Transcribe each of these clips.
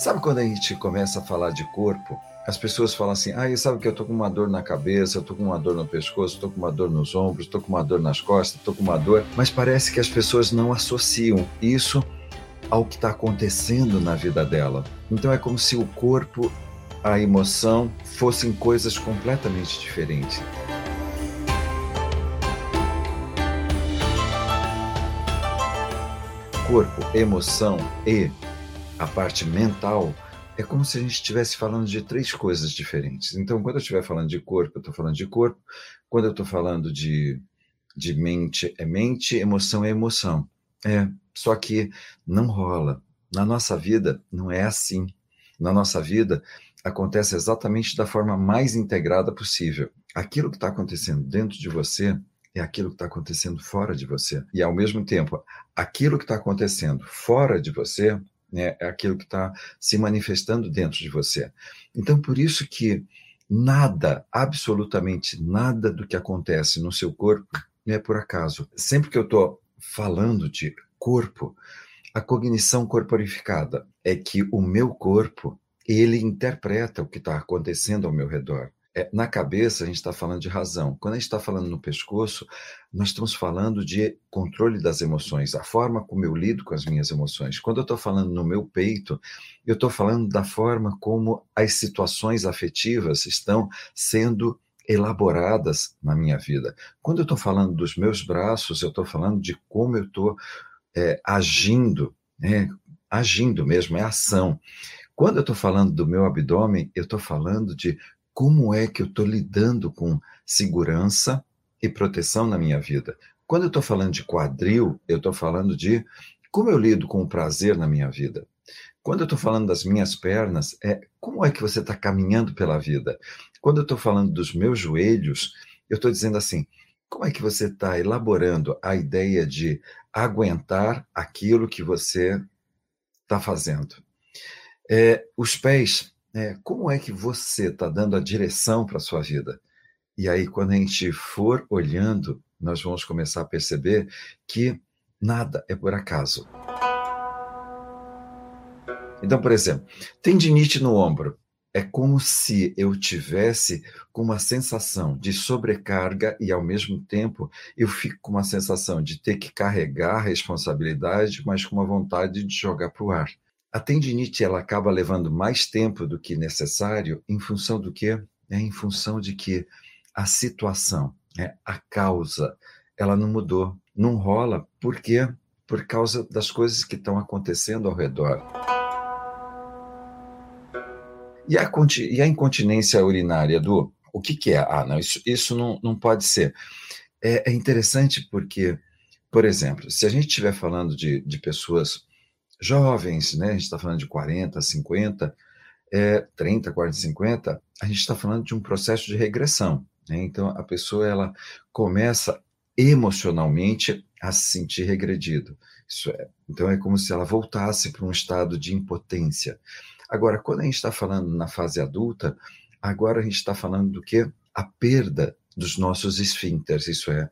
Sabe quando a gente começa a falar de corpo? As pessoas falam assim: ah, sabe que eu tô com uma dor na cabeça, eu tô com uma dor no pescoço, tô com uma dor nos ombros, tô com uma dor nas costas, tô com uma dor. Mas parece que as pessoas não associam isso ao que está acontecendo na vida dela. Então é como se o corpo, a emoção fossem coisas completamente diferentes. Corpo, emoção e a parte mental, é como se a gente estivesse falando de três coisas diferentes. Então, quando eu estiver falando de corpo, eu estou falando de corpo. Quando eu estou falando de, de mente, é mente, emoção é emoção. É, só que não rola. Na nossa vida, não é assim. Na nossa vida, acontece exatamente da forma mais integrada possível. Aquilo que está acontecendo dentro de você é aquilo que está acontecendo fora de você. E, ao mesmo tempo, aquilo que está acontecendo fora de você né, é aquilo que está se manifestando dentro de você. Então, por isso que nada, absolutamente nada do que acontece no seu corpo é por acaso. Sempre que eu estou falando de corpo, a cognição corporificada é que o meu corpo ele interpreta o que está acontecendo ao meu redor. É, na cabeça, a gente está falando de razão. Quando a gente está falando no pescoço, nós estamos falando de controle das emoções, a forma como eu lido com as minhas emoções. Quando eu estou falando no meu peito, eu estou falando da forma como as situações afetivas estão sendo elaboradas na minha vida. Quando eu estou falando dos meus braços, eu estou falando de como eu estou é, agindo, né? agindo mesmo, é ação. Quando eu estou falando do meu abdômen, eu estou falando de como é que eu estou lidando com segurança e proteção na minha vida. Quando eu estou falando de quadril, eu estou falando de como eu lido com o prazer na minha vida. Quando eu estou falando das minhas pernas, é como é que você está caminhando pela vida. Quando eu estou falando dos meus joelhos, eu estou dizendo assim: como é que você está elaborando a ideia de aguentar aquilo que você está fazendo? É, os pés, é, como é que você está dando a direção para a sua vida? E aí, quando a gente for olhando, nós vamos começar a perceber que nada é por acaso. Então, por exemplo, tendinite no ombro. É como se eu tivesse com uma sensação de sobrecarga e, ao mesmo tempo, eu fico com uma sensação de ter que carregar a responsabilidade, mas com uma vontade de jogar para o ar. A tendinite ela acaba levando mais tempo do que necessário em função do quê? É em função de que a situação, é, a causa, ela não mudou, não rola. Por quê? Por causa das coisas que estão acontecendo ao redor. E a, e a incontinência urinária, do o que, que é? Ah, não, isso, isso não, não pode ser. É, é interessante porque, por exemplo, se a gente estiver falando de, de pessoas jovens, né? A gente está falando de 40, 50, é, 30, 40, 50, a gente está falando de um processo de regressão. Né? Então, a pessoa ela começa emocionalmente a se sentir regredido. Isso é, então, é como se ela voltasse para um estado de impotência. Agora, quando a gente está falando na fase adulta, agora a gente está falando do que? A perda dos nossos esfíncteres, isso é,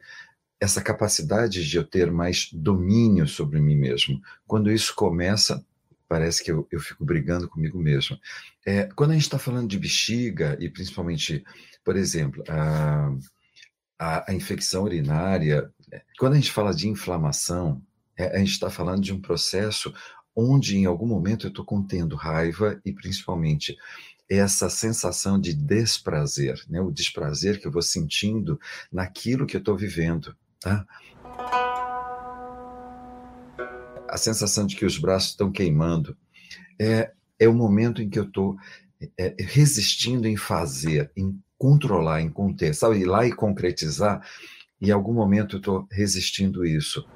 essa capacidade de eu ter mais domínio sobre mim mesmo. Quando isso começa, parece que eu, eu fico brigando comigo mesmo. É, quando a gente está falando de bexiga, e principalmente, por exemplo, a, a, a infecção urinária, quando a gente fala de inflamação, é, a gente está falando de um processo onde em algum momento eu estou contendo raiva e principalmente essa sensação de desprazer, né? o desprazer que eu vou sentindo naquilo que eu estou vivendo. Tá? A sensação de que os braços estão queimando é, é o momento em que eu estou é, resistindo em fazer, em controlar, em conter, sabe? Ir lá e concretizar, e em algum momento eu estou resistindo isso.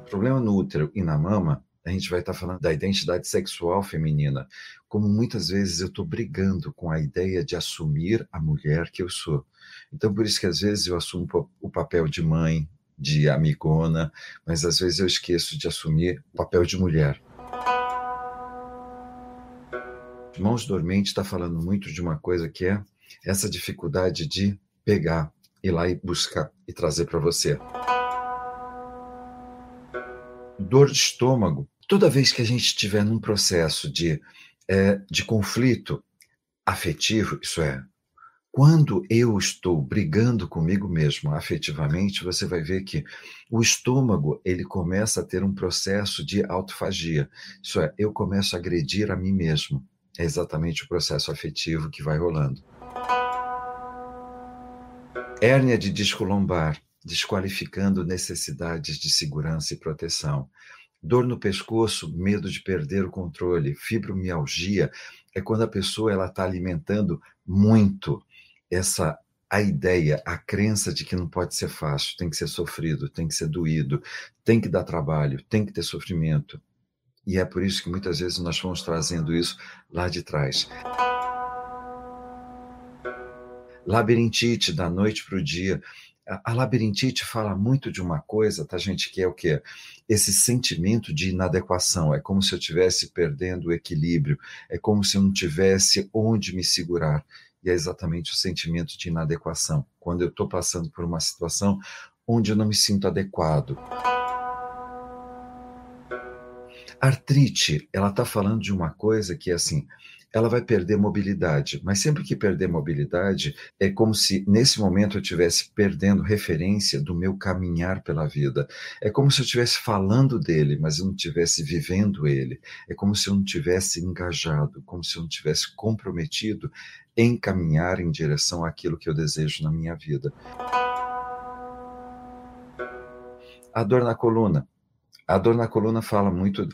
O problema no útero e na mama a gente vai estar falando da identidade sexual feminina, como muitas vezes eu estou brigando com a ideia de assumir a mulher que eu sou. Então, por isso que às vezes eu assumo o papel de mãe, de amigona, mas às vezes eu esqueço de assumir o papel de mulher. Mãos Dormentes está falando muito de uma coisa que é essa dificuldade de pegar, ir lá e buscar e trazer para você. Dor de estômago Toda vez que a gente estiver num processo de, é, de conflito afetivo, isso é, quando eu estou brigando comigo mesmo afetivamente, você vai ver que o estômago ele começa a ter um processo de autofagia. Isso é, eu começo a agredir a mim mesmo. É exatamente o processo afetivo que vai rolando. Hérnia de disco lombar, desqualificando necessidades de segurança e proteção. Dor no pescoço, medo de perder o controle. Fibromialgia é quando a pessoa ela está alimentando muito essa a ideia, a crença de que não pode ser fácil, tem que ser sofrido, tem que ser doído, tem que dar trabalho, tem que ter sofrimento. E é por isso que muitas vezes nós vamos trazendo isso lá de trás. Labirintite da noite para o dia. A, labirintite fala muito de uma coisa, tá, gente, que é o quê? Esse sentimento de inadequação. É como se eu estivesse perdendo o equilíbrio, é como se eu não tivesse onde me segurar e é exatamente o sentimento de inadequação, quando eu estou passando por uma situação onde eu não me sinto adequado. Artrite, ela está falando de uma coisa que é assim, ela vai perder mobilidade, mas sempre que perder mobilidade, é como se nesse momento eu estivesse perdendo referência do meu caminhar pela vida. É como se eu estivesse falando dele, mas eu não estivesse vivendo ele. É como se eu não tivesse engajado, como se eu não tivesse comprometido em caminhar em direção àquilo que eu desejo na minha vida. A dor na coluna. A dor na coluna fala muito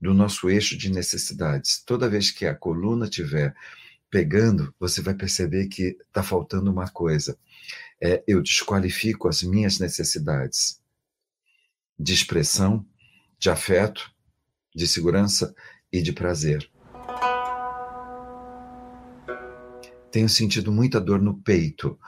do nosso eixo de necessidades. Toda vez que a coluna estiver pegando, você vai perceber que está faltando uma coisa. É, eu desqualifico as minhas necessidades de expressão, de afeto, de segurança e de prazer. Tenho sentido muita dor no peito.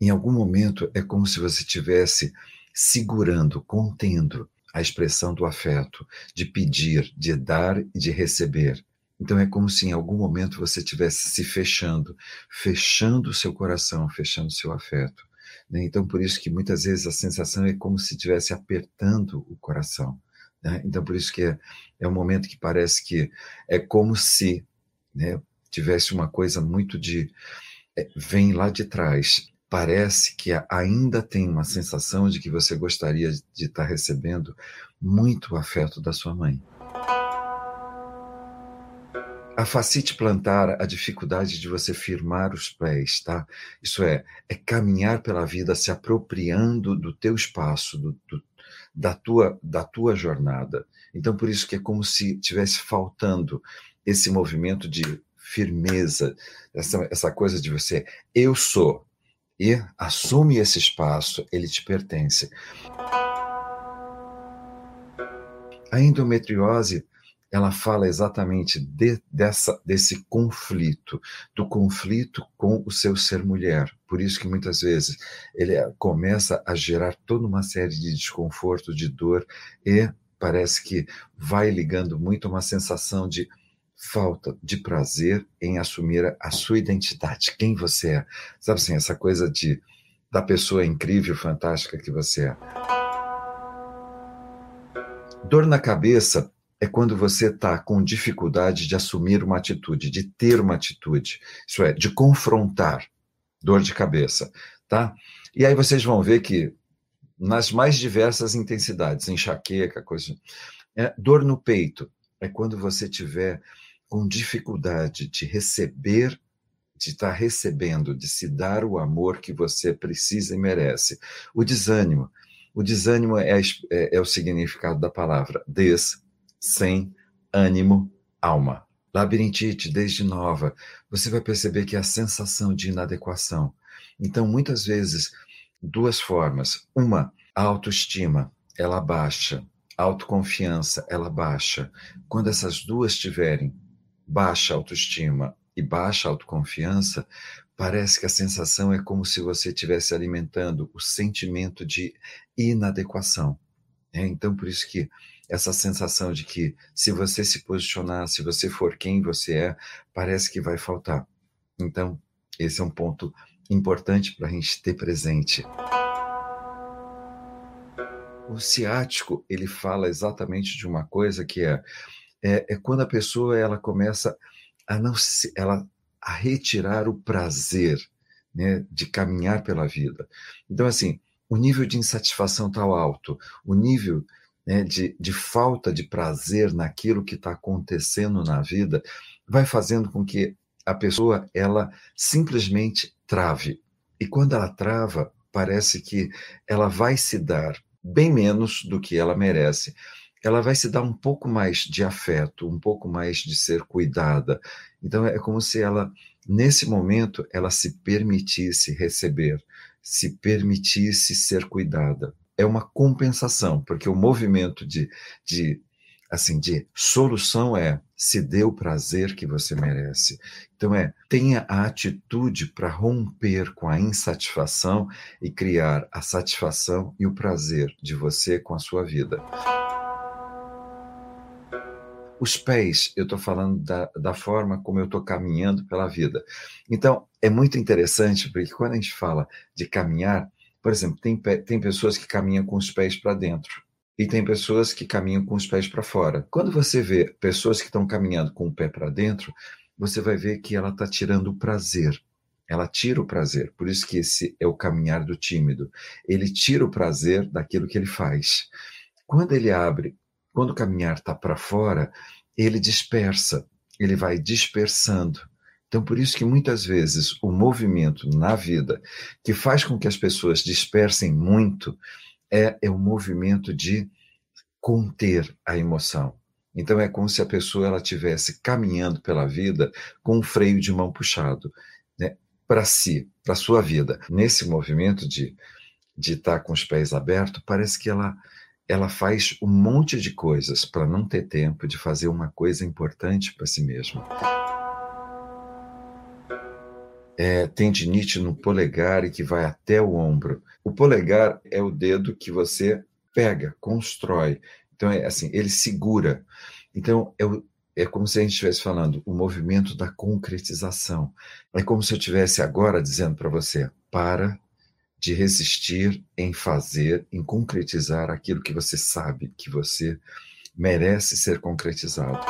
Em algum momento é como se você estivesse segurando, contendo a expressão do afeto, de pedir, de dar e de receber. Então é como se em algum momento você estivesse se fechando, fechando o seu coração, fechando o seu afeto. Né? Então por isso que muitas vezes a sensação é como se estivesse apertando o coração. Né? Então por isso que é, é um momento que parece que é como se né, tivesse uma coisa muito de é, vem lá de trás parece que ainda tem uma sensação de que você gostaria de estar recebendo muito afeto da sua mãe. A facite plantar, a dificuldade de você firmar os pés, tá? Isso é, é caminhar pela vida se apropriando do teu espaço, do, do, da, tua, da tua jornada. Então, por isso que é como se tivesse faltando esse movimento de firmeza, essa, essa coisa de você, eu sou, e assume esse espaço, ele te pertence. A endometriose, ela fala exatamente de, dessa, desse conflito, do conflito com o seu ser mulher. Por isso que muitas vezes ele começa a gerar toda uma série de desconforto, de dor, e parece que vai ligando muito uma sensação de falta de prazer em assumir a sua identidade, quem você é. Sabe assim, essa coisa de da pessoa incrível, fantástica que você é. Dor na cabeça é quando você está com dificuldade de assumir uma atitude, de ter uma atitude, isso é, de confrontar dor de cabeça, tá? E aí vocês vão ver que nas mais diversas intensidades, enxaqueca, coisa, é, dor no peito é quando você tiver com dificuldade de receber, de estar recebendo, de se dar o amor que você precisa e merece. O desânimo. O desânimo é, é, é o significado da palavra des, sem, ânimo, alma. Labirintite, desde nova, você vai perceber que é a sensação de inadequação. Então, muitas vezes, duas formas. Uma, a autoestima, ela baixa. A autoconfiança, ela baixa. Quando essas duas estiverem baixa autoestima e baixa autoconfiança, parece que a sensação é como se você estivesse alimentando o sentimento de inadequação. É, então, por isso que essa sensação de que se você se posicionar, se você for quem você é, parece que vai faltar. Então, esse é um ponto importante para a gente ter presente. O ciático, ele fala exatamente de uma coisa que é, é, é quando a pessoa ela começa a não se, ela a retirar o prazer né, de caminhar pela vida. Então, assim, o nível de insatisfação está alto, o nível né, de, de falta de prazer naquilo que está acontecendo na vida vai fazendo com que a pessoa ela simplesmente trave. E quando ela trava, parece que ela vai se dar bem menos do que ela merece. Ela vai se dar um pouco mais de afeto, um pouco mais de ser cuidada. Então é como se ela, nesse momento, ela se permitisse receber, se permitisse ser cuidada. É uma compensação, porque o movimento de, de assim, de solução é se dê o prazer que você merece. Então é, tenha a atitude para romper com a insatisfação e criar a satisfação e o prazer de você com a sua vida. Os pés, eu estou falando da, da forma como eu estou caminhando pela vida. Então, é muito interessante, porque quando a gente fala de caminhar, por exemplo, tem, tem pessoas que caminham com os pés para dentro e tem pessoas que caminham com os pés para fora. Quando você vê pessoas que estão caminhando com o pé para dentro, você vai ver que ela está tirando o prazer. Ela tira o prazer. Por isso que esse é o caminhar do tímido. Ele tira o prazer daquilo que ele faz. Quando ele abre, quando o caminhar está para fora, ele dispersa. Ele vai dispersando. Então, por isso que muitas vezes o movimento na vida que faz com que as pessoas dispersem muito é, é o movimento de conter a emoção. Então é como se a pessoa ela tivesse caminhando pela vida com um freio de mão puxado, né, para si, para sua vida. Nesse movimento de de estar tá com os pés abertos, parece que ela ela faz um monte de coisas para não ter tempo de fazer uma coisa importante para si mesma. É, tendinite no polegar e que vai até o ombro. O polegar é o dedo que você pega, constrói. Então, é assim, ele segura. Então, é, o, é como se a gente estivesse falando o movimento da concretização. É como se eu estivesse agora dizendo para você: para de resistir em fazer, em concretizar aquilo que você sabe que você merece ser concretizado.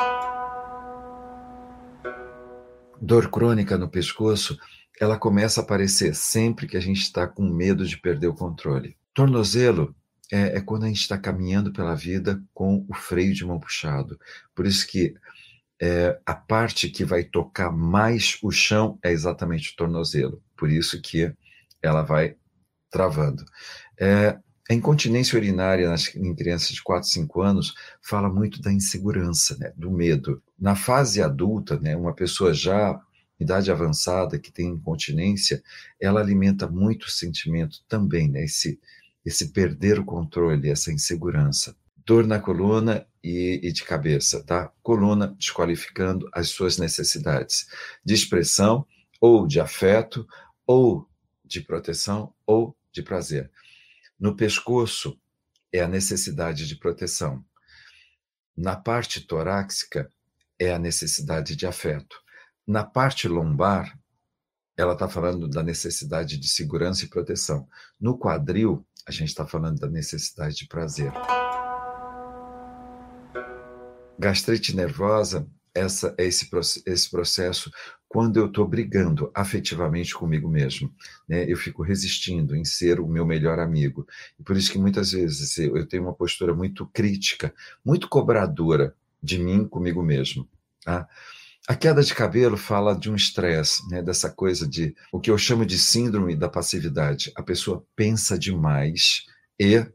Dor crônica no pescoço ela começa a aparecer sempre que a gente está com medo de perder o controle. Tornozelo é, é quando a gente está caminhando pela vida com o freio de mão puxado. Por isso que é, a parte que vai tocar mais o chão é exatamente o tornozelo. Por isso que ela vai travando. É, a incontinência urinária nas, em crianças de 4, 5 anos fala muito da insegurança, né, do medo. Na fase adulta, né, uma pessoa já idade avançada que tem incontinência, ela alimenta muito o sentimento também, né? Esse, esse perder o controle, essa insegurança. Dor na coluna e, e de cabeça, tá? Coluna desqualificando as suas necessidades de expressão, ou de afeto, ou de proteção, ou de prazer. No pescoço é a necessidade de proteção. Na parte torácica é a necessidade de afeto. Na parte lombar, ela está falando da necessidade de segurança e proteção. No quadril, a gente está falando da necessidade de prazer. Gastrite nervosa, essa é esse, esse processo quando eu estou brigando afetivamente comigo mesmo. Né? Eu fico resistindo em ser o meu melhor amigo. E por isso que muitas vezes eu tenho uma postura muito crítica, muito cobradora de mim comigo mesmo. Tá? A queda de cabelo fala de um estresse, né, dessa coisa de o que eu chamo de síndrome da passividade. A pessoa pensa demais e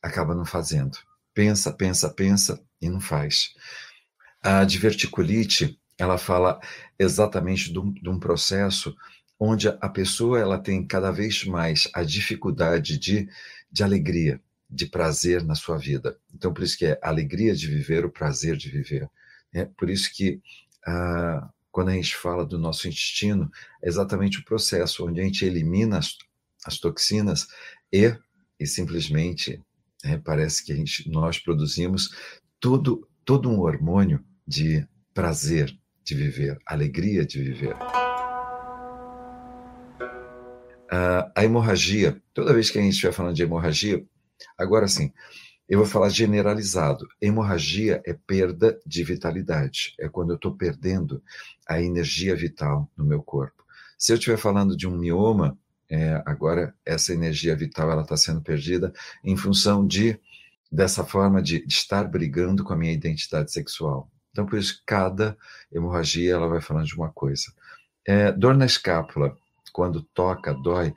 acaba não fazendo. Pensa, pensa, pensa e não faz. A diverticulite, ela fala exatamente de um, de um processo onde a pessoa ela tem cada vez mais a dificuldade de, de alegria, de prazer na sua vida. Então, por isso que é a alegria de viver, o prazer de viver. É por isso que ah, quando a gente fala do nosso intestino, é exatamente o processo onde a gente elimina as, as toxinas e, e simplesmente é, parece que gente, nós produzimos todo, todo um hormônio de prazer de viver, alegria de viver. A hemorragia, toda vez que a gente estiver falando de hemorragia, Agora sim, eu vou falar generalizado. Hemorragia é perda de vitalidade. É quando eu estou perdendo a energia vital no meu corpo. Se eu estiver falando de um mioma, é, agora essa energia vital ela está sendo perdida em função de dessa forma de, de, estar brigando com a minha identidade sexual. Então, por isso, cada hemorragia ela vai falando de uma coisa. É, dor na escápula, quando toca, dói,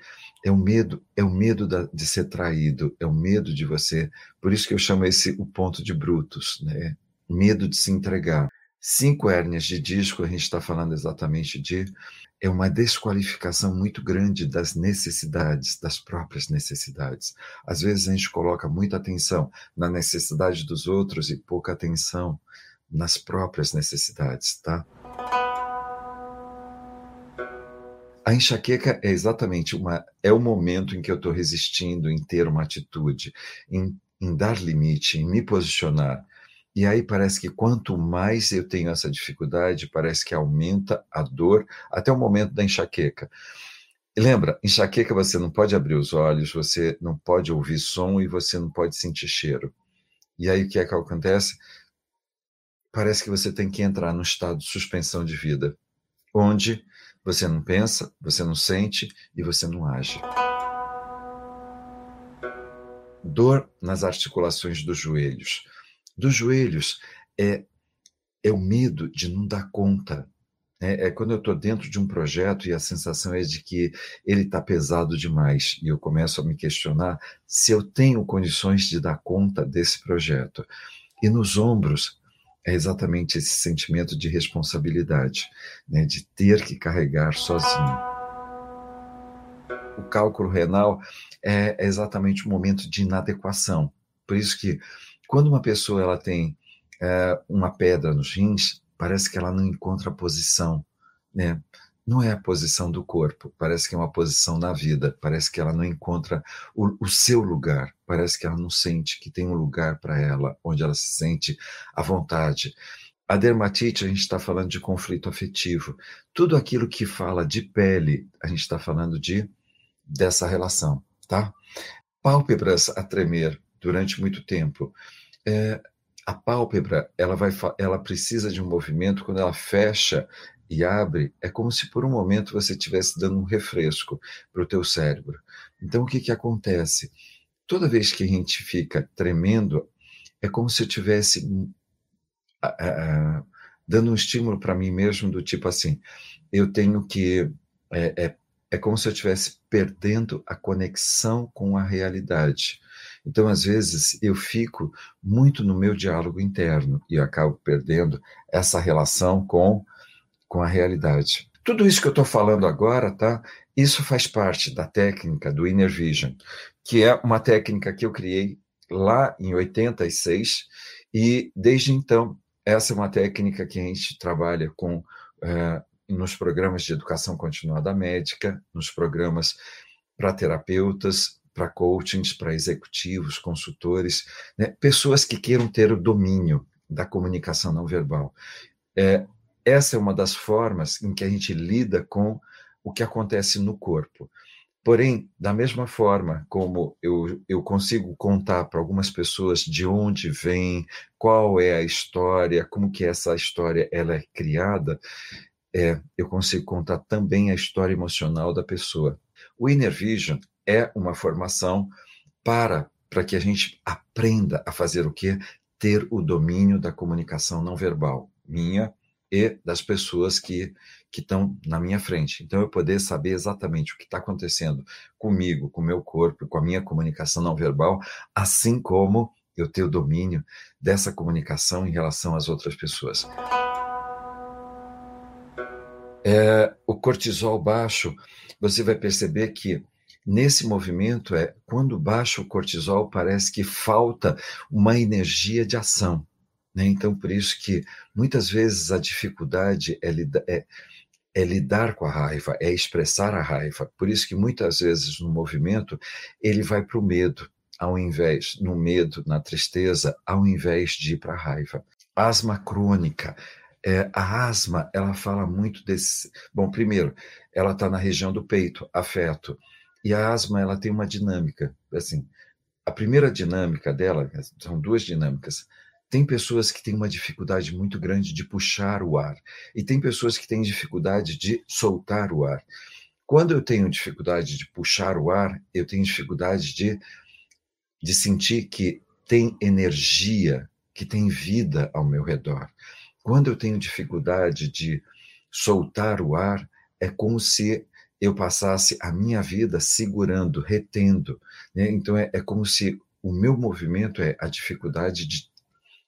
é o medo, é o medo da, de ser traído, é o medo de você. Por isso que eu chamo esse o ponto de Brutus, né? Medo de se entregar. Cinco hérnias de disco, a gente está falando exatamente de é uma desqualificação muito grande das necessidades, das próprias necessidades. Às vezes a gente coloca muita atenção na necessidade dos outros e pouca atenção nas próprias necessidades, tá? A enxaqueca é exatamente uma é o momento em que eu estou resistindo em ter uma atitude, em, em dar limite, em me posicionar. E aí parece que quanto mais eu tenho essa dificuldade, parece que aumenta a dor até o momento da enxaqueca. Lembra, enxaqueca você não pode abrir os olhos, você não pode ouvir som e você não pode sentir cheiro. E aí o que é que acontece? Parece que você tem que entrar num estado de suspensão de vida, onde você não pensa, você não sente e você não age. Dor nas articulações dos joelhos. Dos joelhos é, é o medo de não dar conta. É, é quando eu estou dentro de um projeto e a sensação é de que ele está pesado demais e eu começo a me questionar se eu tenho condições de dar conta desse projeto. E nos ombros é exatamente esse sentimento de responsabilidade, né, de ter que carregar sozinho. O cálculo renal é, é exatamente o momento de inadequação. Por isso que quando uma pessoa ela tem é, uma pedra nos rins, parece que ela não encontra posição, né? Não é a posição do corpo, parece que é uma posição na vida, parece que ela não encontra o, o seu lugar, parece que ela não sente que tem um lugar para ela, onde ela se sente à vontade. A dermatite, a gente está falando de conflito afetivo. Tudo aquilo que fala de pele, a gente está falando de dessa relação, tá? Pálpebras a tremer durante muito tempo. É, a pálpebra, ela vai, ela precisa de um movimento quando ela fecha, e abre, é como se por um momento você estivesse dando um refresco para o teu cérebro. Então, o que, que acontece? Toda vez que a gente fica tremendo, é como se eu estivesse dando um estímulo para mim mesmo do tipo assim, eu tenho que... É, é, é como se eu estivesse perdendo a conexão com a realidade. Então, às vezes, eu fico muito no meu diálogo interno e acabo perdendo essa relação com com a realidade. Tudo isso que eu estou falando agora, tá? Isso faz parte da técnica do Inner Vision, que é uma técnica que eu criei lá em 86 e desde então essa é uma técnica que a gente trabalha com é, nos programas de educação continuada médica, nos programas para terapeutas, para coachings, para executivos, consultores, né? pessoas que queiram ter o domínio da comunicação não verbal. É, essa é uma das formas em que a gente lida com o que acontece no corpo. Porém, da mesma forma como eu, eu consigo contar para algumas pessoas de onde vem, qual é a história, como que essa história ela é criada, é, eu consigo contar também a história emocional da pessoa. O Inner Vision é uma formação para para que a gente aprenda a fazer o quê? Ter o domínio da comunicação não verbal, minha e das pessoas que que estão na minha frente. Então, eu poder saber exatamente o que está acontecendo comigo, com o meu corpo, com a minha comunicação não verbal, assim como eu ter o domínio dessa comunicação em relação às outras pessoas. É, o cortisol baixo, você vai perceber que nesse movimento é quando baixa o cortisol parece que falta uma energia de ação. Né? Então, por isso que muitas vezes a dificuldade é, é, é lidar com a raiva, é expressar a raiva. Por isso que muitas vezes no movimento ele vai para o medo, ao invés, no medo, na tristeza, ao invés de ir para a raiva. Asma crônica. É, a asma, ela fala muito desse. Bom, primeiro, ela está na região do peito, afeto. E a asma, ela tem uma dinâmica, assim, a primeira dinâmica dela, são duas dinâmicas. Tem pessoas que têm uma dificuldade muito grande de puxar o ar, e tem pessoas que têm dificuldade de soltar o ar. Quando eu tenho dificuldade de puxar o ar, eu tenho dificuldade de, de sentir que tem energia, que tem vida ao meu redor. Quando eu tenho dificuldade de soltar o ar, é como se eu passasse a minha vida segurando, retendo. Né? Então é, é como se o meu movimento é a dificuldade de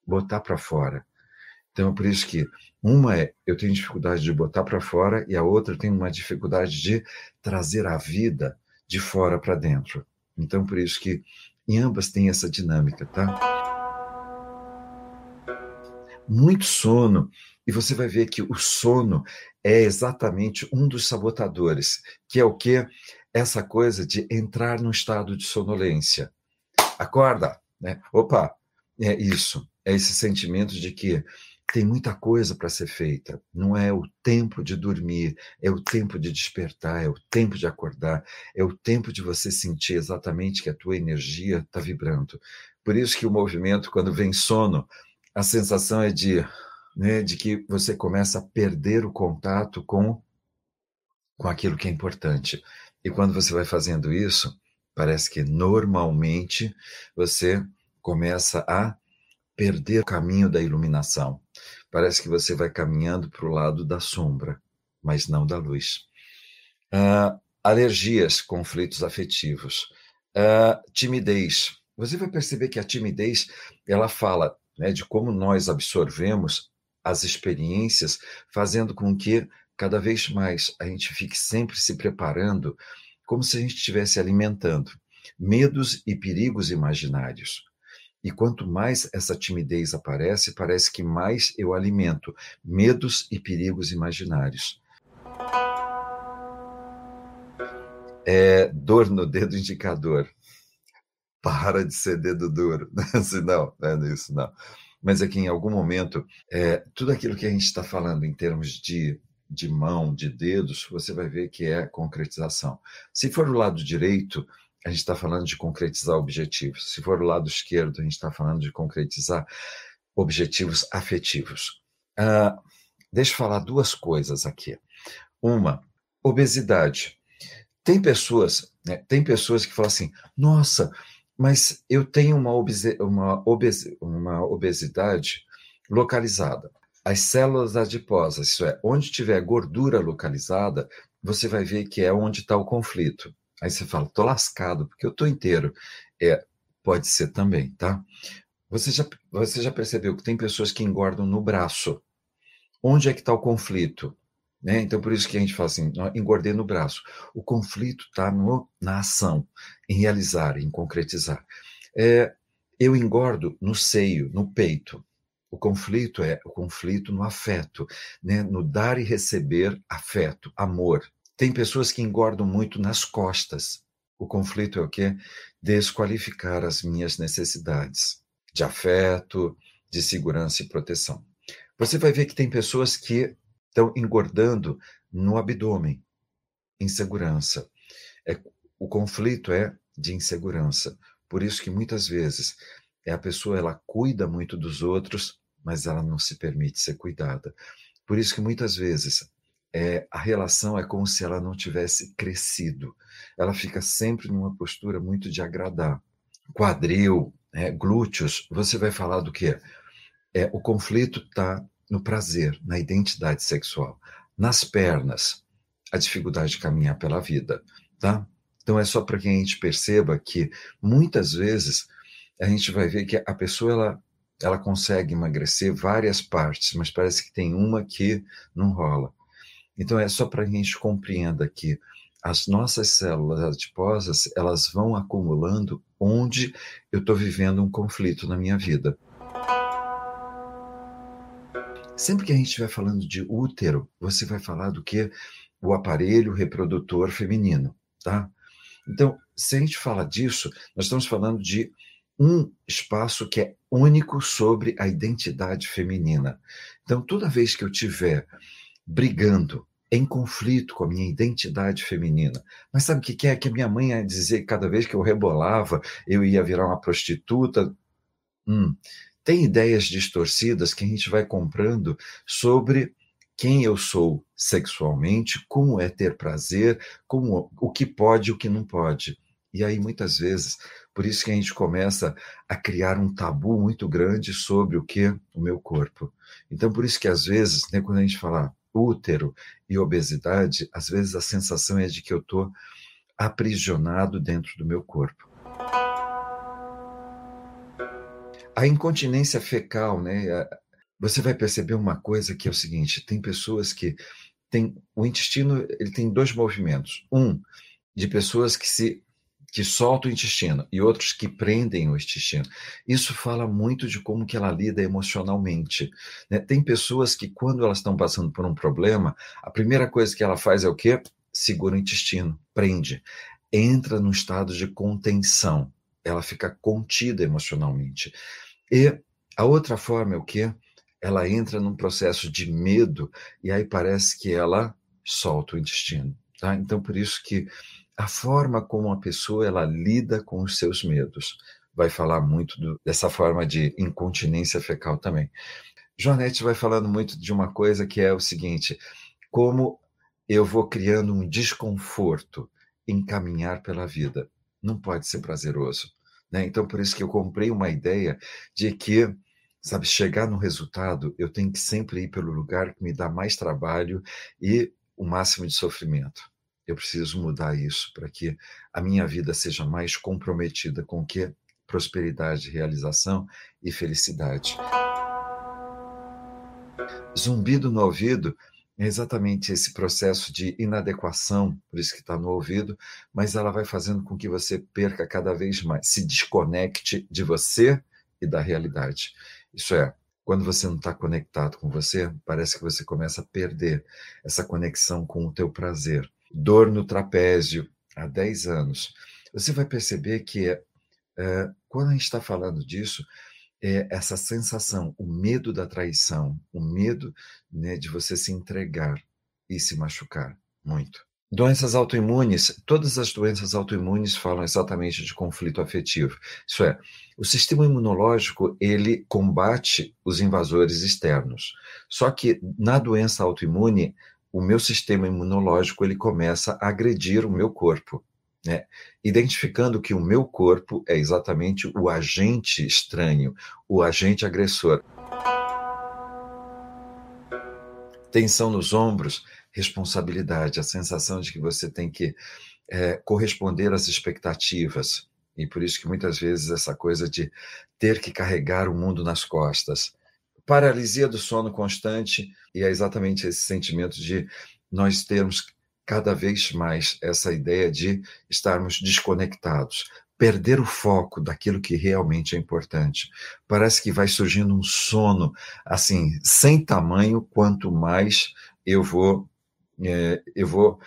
botar para fora. Então, por isso que uma é eu tenho dificuldade de botar para fora e a outra tem uma dificuldade de trazer a vida de fora para dentro. Então, por isso que em ambas tem essa dinâmica, tá? Muito sono. E você vai ver que o sono é exatamente um dos sabotadores, que é o que? Essa coisa de entrar no estado de sonolência. Acorda, né? Opa, é isso. É esse sentimento de que tem muita coisa para ser feita. Não é o tempo de dormir, é o tempo de despertar, é o tempo de acordar, é o tempo de você sentir exatamente que a tua energia está vibrando. Por isso que o movimento, quando vem sono, a sensação é de, né, de que você começa a perder o contato com, com aquilo que é importante. E quando você vai fazendo isso, parece que normalmente você começa a perder o caminho da iluminação. Parece que você vai caminhando para o lado da sombra, mas não da luz. Uh, alergias, conflitos afetivos. Uh, timidez. Você vai perceber que a timidez, ela fala né, de como nós absorvemos as experiências, fazendo com que cada vez mais a gente fique sempre se preparando, como se a gente estivesse alimentando medos e perigos imaginários. E quanto mais essa timidez aparece, parece que mais eu alimento medos e perigos imaginários. É, dor no dedo indicador. Para de ser dedo duro. Não, não é isso, não. Mas aqui, em algum momento, é, tudo aquilo que a gente está falando em termos de, de mão, de dedos, você vai ver que é concretização. Se for o lado direito, a gente está falando de concretizar objetivos. Se for o lado esquerdo, a gente está falando de concretizar objetivos afetivos. Uh, deixa eu falar duas coisas aqui. Uma, obesidade. Tem pessoas, né, tem pessoas que falam assim: nossa, mas eu tenho uma, uma, uma obesidade localizada. As células adiposas, isso é, onde tiver gordura localizada, você vai ver que é onde está o conflito. Aí você fala, tô lascado, porque eu tô inteiro. É, pode ser também, tá? Você já, você já percebeu que tem pessoas que engordam no braço. Onde é que está o conflito? Né? Então, por isso que a gente fala assim, engordei no braço. O conflito está na ação, em realizar, em concretizar. É, eu engordo no seio, no peito. O conflito é o conflito no afeto, né? no dar e receber afeto, amor. Tem pessoas que engordam muito nas costas. O conflito é o quê? Desqualificar as minhas necessidades de afeto, de segurança e proteção. Você vai ver que tem pessoas que estão engordando no abdômen, insegurança. É, o conflito é de insegurança. Por isso que muitas vezes é a pessoa ela cuida muito dos outros, mas ela não se permite ser cuidada. Por isso que muitas vezes é, a relação é como se ela não tivesse crescido. Ela fica sempre numa postura muito de agradar. Quadril, é, glúteos, você vai falar do quê? É, o conflito está no prazer, na identidade sexual. Nas pernas, a dificuldade de caminhar pela vida, tá? Então é só para que a gente perceba que muitas vezes a gente vai ver que a pessoa ela, ela consegue emagrecer várias partes, mas parece que tem uma que não rola. Então é só para a gente compreenda que as nossas células adiposas elas vão acumulando onde eu estou vivendo um conflito na minha vida. Sempre que a gente estiver falando de útero, você vai falar do que o aparelho reprodutor feminino, tá? Então, se a gente fala disso, nós estamos falando de um espaço que é único sobre a identidade feminina. Então, toda vez que eu tiver brigando em conflito com a minha identidade feminina. Mas sabe o que é? Que a minha mãe ia dizer que cada vez que eu rebolava, eu ia virar uma prostituta. Hum, tem ideias distorcidas que a gente vai comprando sobre quem eu sou sexualmente, como é ter prazer, como o que pode e o que não pode. E aí muitas vezes, por isso que a gente começa a criar um tabu muito grande sobre o que o meu corpo. Então por isso que às vezes, né, quando a gente fala útero e obesidade, às vezes a sensação é de que eu estou aprisionado dentro do meu corpo. A incontinência fecal, né? Você vai perceber uma coisa que é o seguinte: tem pessoas que tem o intestino, ele tem dois movimentos. Um de pessoas que se que soltam o intestino e outros que prendem o intestino. Isso fala muito de como que ela lida emocionalmente. Né? Tem pessoas que quando elas estão passando por um problema, a primeira coisa que ela faz é o quê? Segura o intestino, prende, entra num estado de contenção. Ela fica contida emocionalmente. E a outra forma é o quê? Ela entra num processo de medo e aí parece que ela solta o intestino. Tá? Então, por isso que a forma como a pessoa ela lida com os seus medos vai falar muito do, dessa forma de incontinência fecal também. Joanete vai falando muito de uma coisa que é o seguinte: como eu vou criando um desconforto em caminhar pela vida. Não pode ser prazeroso. Né? Então, por isso que eu comprei uma ideia de que, sabe, chegar no resultado, eu tenho que sempre ir pelo lugar que me dá mais trabalho e o máximo de sofrimento. Eu preciso mudar isso para que a minha vida seja mais comprometida com que? Prosperidade, realização e felicidade. Zumbido no ouvido é exatamente esse processo de inadequação, por isso que está no ouvido, mas ela vai fazendo com que você perca cada vez mais, se desconecte de você e da realidade. Isso é, quando você não está conectado com você, parece que você começa a perder essa conexão com o teu prazer. Dor no trapézio, há 10 anos. Você vai perceber que é, quando a gente está falando disso, é essa sensação, o medo da traição, o medo né, de você se entregar e se machucar muito. Doenças autoimunes, todas as doenças autoimunes falam exatamente de conflito afetivo. Isso é, o sistema imunológico, ele combate os invasores externos. Só que na doença autoimune, o meu sistema imunológico, ele começa a agredir o meu corpo né? identificando que o meu corpo é exatamente o agente estranho, o agente agressor. Tensão nos ombros, responsabilidade, a sensação de que você tem que é, corresponder às expectativas. E por isso que muitas vezes essa coisa de ter que carregar o mundo nas costas. Paralisia do sono constante, e é exatamente esse sentimento de nós termos cada vez mais essa ideia de estarmos desconectados, perder o foco daquilo que realmente é importante. Parece que vai surgindo um sono assim sem tamanho quanto mais eu vou é, eu vou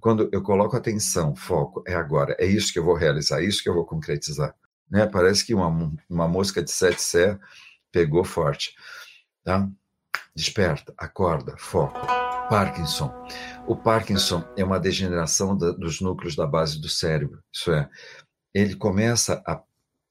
quando eu coloco atenção, foco, é agora, é isso que eu vou realizar, é isso que eu vou concretizar. Né? Parece que uma, uma mosca de sete sé pegou forte. Tá? Desperta, acorda, foco. Parkinson. O Parkinson é uma degeneração da, dos núcleos da base do cérebro. Isso é, ele começa a,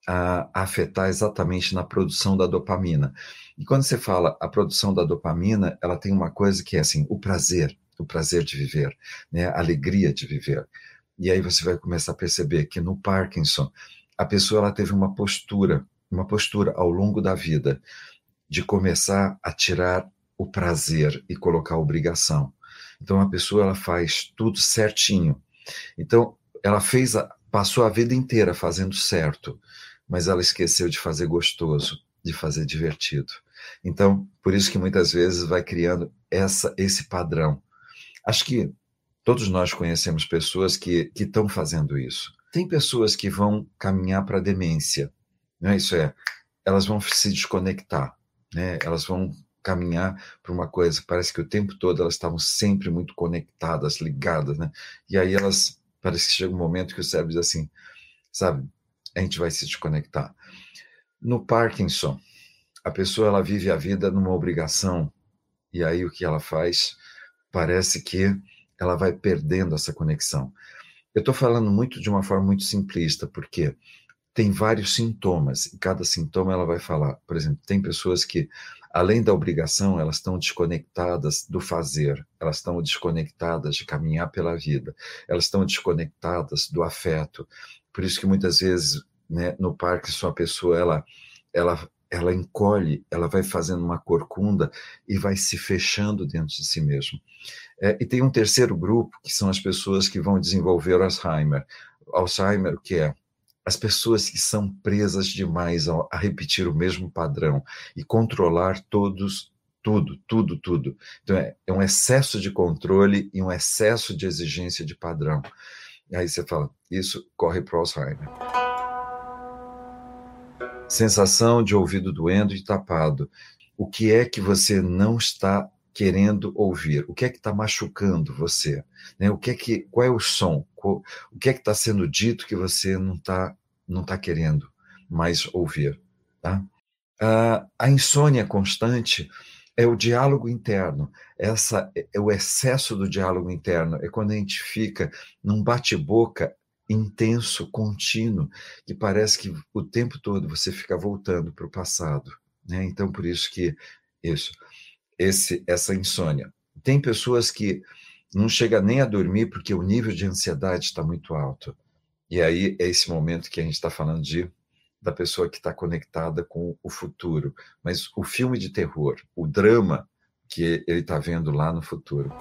a, afetar exatamente na produção da dopamina. E quando você fala a produção da dopamina, ela tem uma coisa que é assim, o prazer, o prazer de viver, né? a alegria de viver. E aí você vai começar a perceber que no Parkinson, a pessoa ela teve uma postura, uma postura ao longo da vida de começar a tirar o prazer e colocar a obrigação. Então a pessoa ela faz tudo certinho. Então ela fez a, passou a vida inteira fazendo certo, mas ela esqueceu de fazer gostoso, de fazer divertido. Então, por isso que muitas vezes vai criando essa esse padrão. Acho que todos nós conhecemos pessoas que estão fazendo isso. Tem pessoas que vão caminhar para a demência, né? Isso é, elas vão se desconectar, né? Elas vão caminhar para uma coisa. Parece que o tempo todo elas estavam sempre muito conectadas, ligadas, né? E aí elas, parece que chega um momento que o cérebro diz assim, sabe, a gente vai se desconectar. No Parkinson, a pessoa ela vive a vida numa obrigação, e aí o que ela faz? parece que ela vai perdendo essa conexão. Eu estou falando muito de uma forma muito simplista, porque tem vários sintomas, e cada sintoma ela vai falar. Por exemplo, tem pessoas que, além da obrigação, elas estão desconectadas do fazer, elas estão desconectadas de caminhar pela vida, elas estão desconectadas do afeto. Por isso que muitas vezes, né, no parque, sua pessoa, ela, ela ela encolhe, ela vai fazendo uma corcunda e vai se fechando dentro de si mesmo. É, e tem um terceiro grupo, que são as pessoas que vão desenvolver Alzheimer. Alzheimer, o que é? As pessoas que são presas demais a, repetir o mesmo padrão e controlar todos, tudo, tudo, tudo. Então, é, é um excesso de controle e um excesso de exigência de padrão. E aí você fala, isso corre para o Alzheimer sensação de ouvido doendo e tapado. O que é que você não está querendo ouvir? O que é que está machucando você? Né? O que é que, qual é o som? o que é que está sendo dito que você não está não tá querendo mais ouvir? Tá? a insônia constante é o diálogo interno. Essa é o excesso do diálogo interno. É quando a gente fica num bate-boca intenso, contínuo, que parece que o tempo todo você fica voltando para o passado. Né? Então, por isso que isso, esse, essa insônia. Tem pessoas que não chega nem a dormir porque o nível de ansiedade está muito alto. E aí é esse momento que a gente está falando de da pessoa que está conectada com o futuro. Mas o filme de terror, o drama que ele está vendo lá no futuro.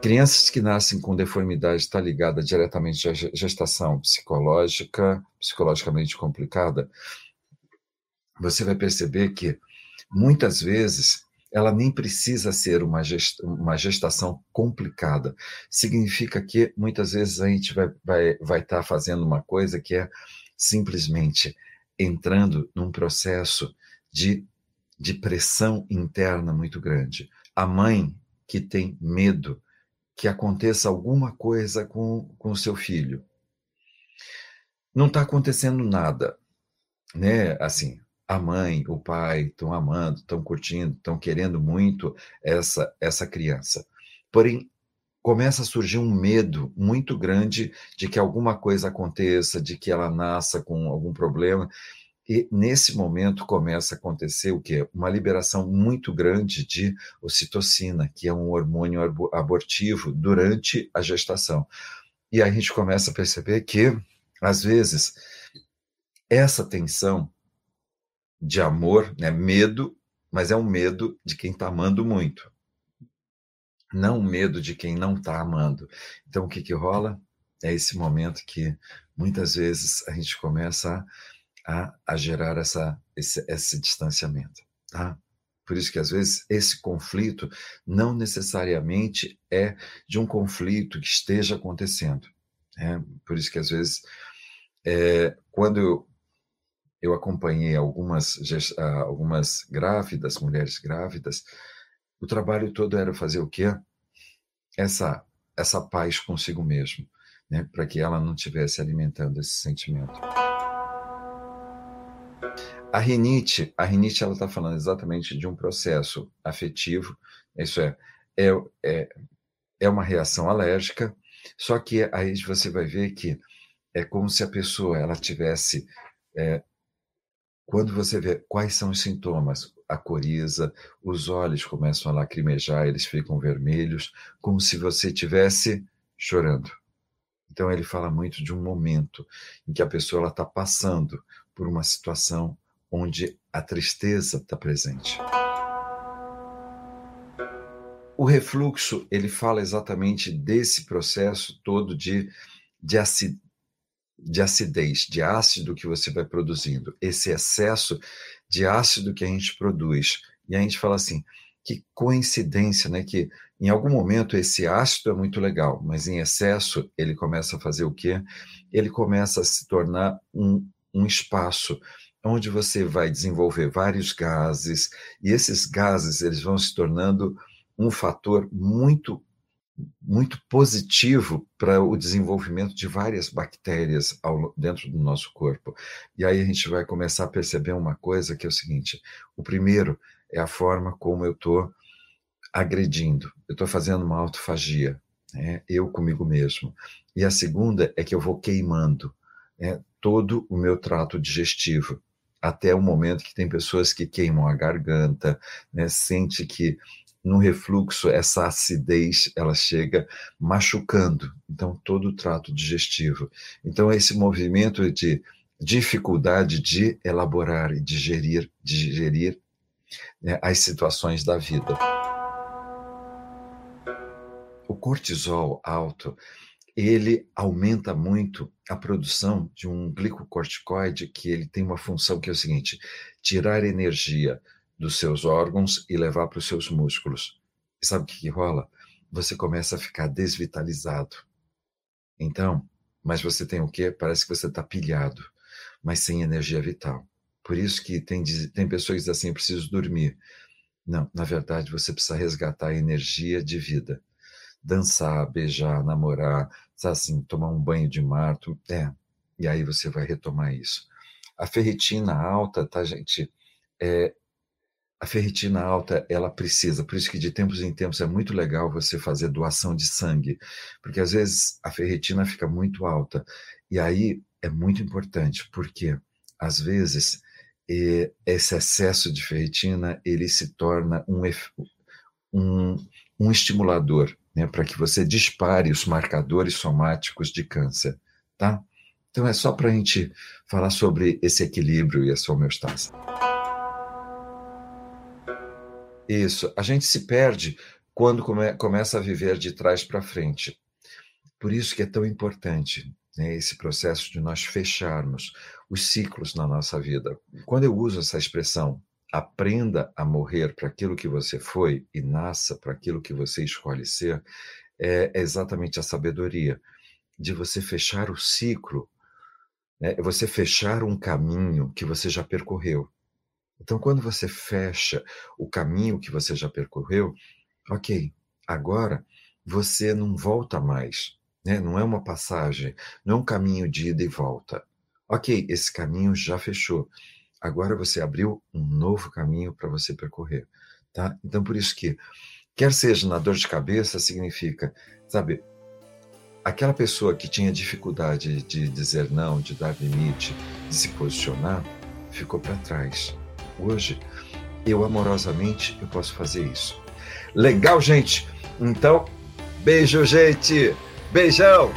Crianças que nascem com deformidade está ligada diretamente à gestação psicológica, psicologicamente complicada. Você vai perceber que muitas vezes ela nem precisa ser uma, uma gestação complicada. Significa que muitas vezes a gente vai vai vai estar tá fazendo uma coisa que é simplesmente entrando num processo de, de pressão interna muito grande. A mãe que tem medo que aconteça alguma coisa com o seu filho. Não está acontecendo nada, né? Assim, a mãe, o pai estão amando, estão curtindo, estão querendo muito essa essa criança. Porém, começa a surgir um medo muito grande de que alguma coisa aconteça, de que ela nasça com algum problema e nesse momento começa a acontecer o quê? Uma liberação muito grande de ocitocina, que é um hormônio abortivo durante a gestação. E a gente começa a perceber que, às vezes, essa tensão de amor, né, medo, mas é um medo de quem está amando muito, não medo de quem não está amando. Então, o que, que rola? É esse momento que muitas vezes a gente começa a a, gerar essa, esse, esse distanciamento. Tá? Por isso que às vezes esse conflito não necessariamente é de um conflito que esteja acontecendo. Né? Por isso que às vezes, é, quando eu acompanhei algumas, algumas grávidas, mulheres grávidas, o trabalho todo era fazer o quê? Essa, essa paz consigo mesmo, né? para que ela não estivesse alimentando esse sentimento. A rinite, a rinite ela está falando exatamente de um processo afetivo, isso é, é, é, é uma reação alérgica, só que aí você vai ver que é como se a pessoa ela tivesse é, quando você vê quais são os sintomas, a coriza, os olhos começam a lacrimejar, eles ficam vermelhos, como se você estivesse chorando. Então ele fala muito de um momento em que a pessoa está passando por uma situação onde a tristeza está presente. O refluxo, ele fala exatamente desse processo todo de, de, de acidez, de ácido que você vai produzindo, esse excesso de ácido que a gente produz. E a gente fala assim, que coincidência, né? Que em algum momento esse ácido é muito legal, mas em excesso ele começa a fazer o quê? Ele começa a se tornar um, um espaço onde você vai desenvolver vários gases e esses gases eles vão se tornando um fator muito muito positivo para o desenvolvimento de várias bactérias ao, dentro do nosso corpo. E aí a gente vai começar a perceber uma coisa que é o seguinte: o primeiro é a forma como eu estou agredindo, eu estou fazendo uma autofagia, né? eu comigo mesmo. E a segunda é que eu vou queimando né? todo o meu trato digestivo até o momento que tem pessoas que queimam a garganta, né? sente que no refluxo essa acidez ela chega machucando, então todo o trato digestivo. Então esse movimento de dificuldade de elaborar e digerir, digerir né, as situações da vida. O cortisol alto ele aumenta muito a produção de um glicocorticoide que ele tem uma função que é o seguinte: tirar energia dos seus órgãos e levar para os seus músculos. E sabe o que, que rola? Você começa a ficar desvitalizado. Então, mas você tem o quê? Parece que você está pilhado, mas sem energia vital. Por isso que tem, tem pessoas que dizem assim, eu preciso dormir. Não, na verdade, você precisa resgatar a energia de vida. Dançar, beijar, namorar, assim, tomar um banho de mar, é. E aí você vai retomar isso. A ferritina alta, tá, gente? É, a ferritina alta, ela precisa, por isso que de tempos em tempos é muito legal você fazer doação de sangue, porque às vezes a ferritina fica muito alta, e aí é muito importante, porque às vezes esse excesso de ferritina, ele se torna um, um, um estimulador, né, para que você dispare os marcadores somáticos de câncer, tá? Então é só para a gente falar sobre esse equilíbrio e essa homeostase. Isso. A gente se perde quando come, começa a viver de trás para frente. Por isso que é tão importante né, esse processo de nós fecharmos os ciclos na nossa vida. Quando eu uso essa expressão, aprenda a morrer para aquilo que você foi e nasça para aquilo que você escolhe ser, é exatamente a sabedoria de você fechar o ciclo, né, você fechar um caminho que você já percorreu. Então, quando você fecha o caminho que você já percorreu, ok, agora você não volta mais, né? não é uma passagem, não é um caminho de ida e volta. Ok, esse caminho já fechou. Agora você abriu um novo caminho para você percorrer, tá? Então, por isso que, quer seja na dor de cabeça, significa, sabe, aquela pessoa que tinha dificuldade de dizer não, de dar limite, de se posicionar, ficou para trás. Hoje, eu amorosamente eu posso fazer isso. Legal, gente? Então, beijo, gente. Beijão.